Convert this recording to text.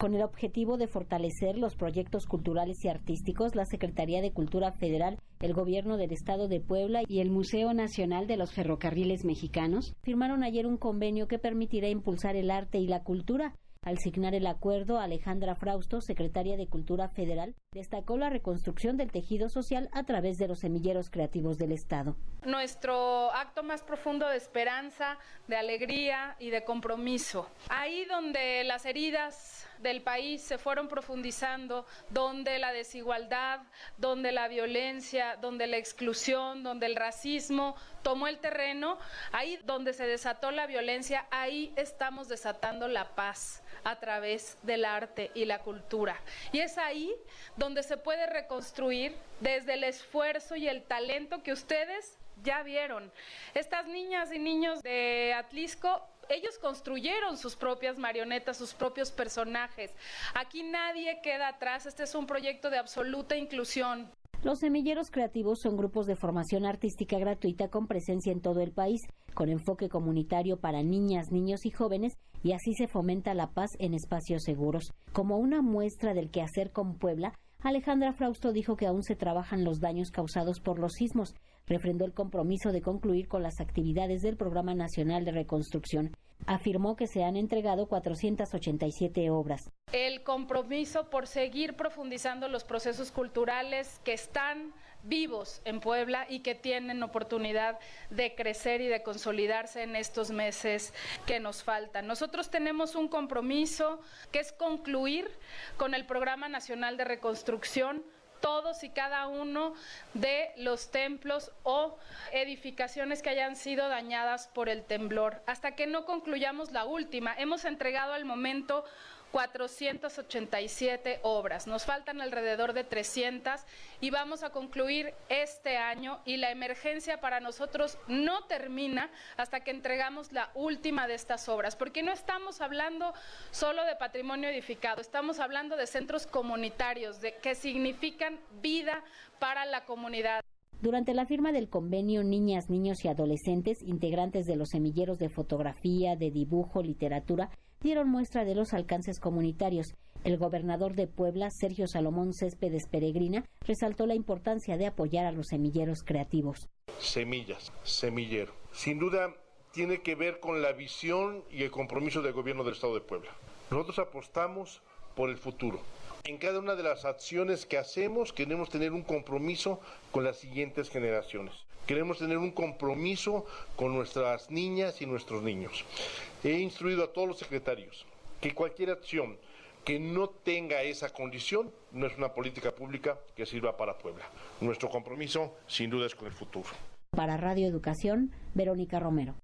Con el objetivo de fortalecer los proyectos culturales y artísticos, la Secretaría de Cultura Federal, el Gobierno del Estado de Puebla y el Museo Nacional de los Ferrocarriles Mexicanos firmaron ayer un convenio que permitirá impulsar el arte y la cultura al signar el acuerdo, Alejandra Frausto, secretaria de Cultura Federal, destacó la reconstrucción del tejido social a través de los semilleros creativos del Estado. Nuestro acto más profundo de esperanza, de alegría y de compromiso. Ahí donde las heridas del país se fueron profundizando, donde la desigualdad, donde la violencia, donde la exclusión, donde el racismo tomó el terreno, ahí donde se desató la violencia, ahí estamos desatando la paz a través del arte y la cultura. Y es ahí donde se puede reconstruir desde el esfuerzo y el talento que ustedes ya vieron. Estas niñas y niños de Atlisco ellos construyeron sus propias marionetas, sus propios personajes. Aquí nadie queda atrás. Este es un proyecto de absoluta inclusión. Los semilleros creativos son grupos de formación artística gratuita con presencia en todo el país, con enfoque comunitario para niñas, niños y jóvenes, y así se fomenta la paz en espacios seguros. Como una muestra del quehacer con Puebla, Alejandra Frausto dijo que aún se trabajan los daños causados por los sismos. Refrendó el compromiso de concluir con las actividades del Programa Nacional de Reconstrucción. Afirmó que se han entregado 487 obras. El compromiso por seguir profundizando los procesos culturales que están vivos en Puebla y que tienen oportunidad de crecer y de consolidarse en estos meses que nos faltan. Nosotros tenemos un compromiso que es concluir con el Programa Nacional de Reconstrucción todos y cada uno de los templos o edificaciones que hayan sido dañadas por el temblor. Hasta que no concluyamos la última, hemos entregado al momento 487 obras. Nos faltan alrededor de 300 y vamos a concluir este año y la emergencia para nosotros no termina hasta que entregamos la última de estas obras, porque no estamos hablando solo de patrimonio edificado, estamos hablando de centros comunitarios de, que significan vida para la comunidad. Durante la firma del convenio, niñas, niños y adolescentes, integrantes de los semilleros de fotografía, de dibujo, literatura, dieron muestra de los alcances comunitarios. El gobernador de Puebla, Sergio Salomón Céspedes Peregrina, resaltó la importancia de apoyar a los semilleros creativos. Semillas, semillero. Sin duda tiene que ver con la visión y el compromiso del gobierno del Estado de Puebla. Nosotros apostamos por el futuro. En cada una de las acciones que hacemos queremos tener un compromiso con las siguientes generaciones. Queremos tener un compromiso con nuestras niñas y nuestros niños. He instruido a todos los secretarios que cualquier acción que no tenga esa condición no es una política pública que sirva para Puebla. Nuestro compromiso sin duda es con el futuro. Para Radio Educación, Verónica Romero.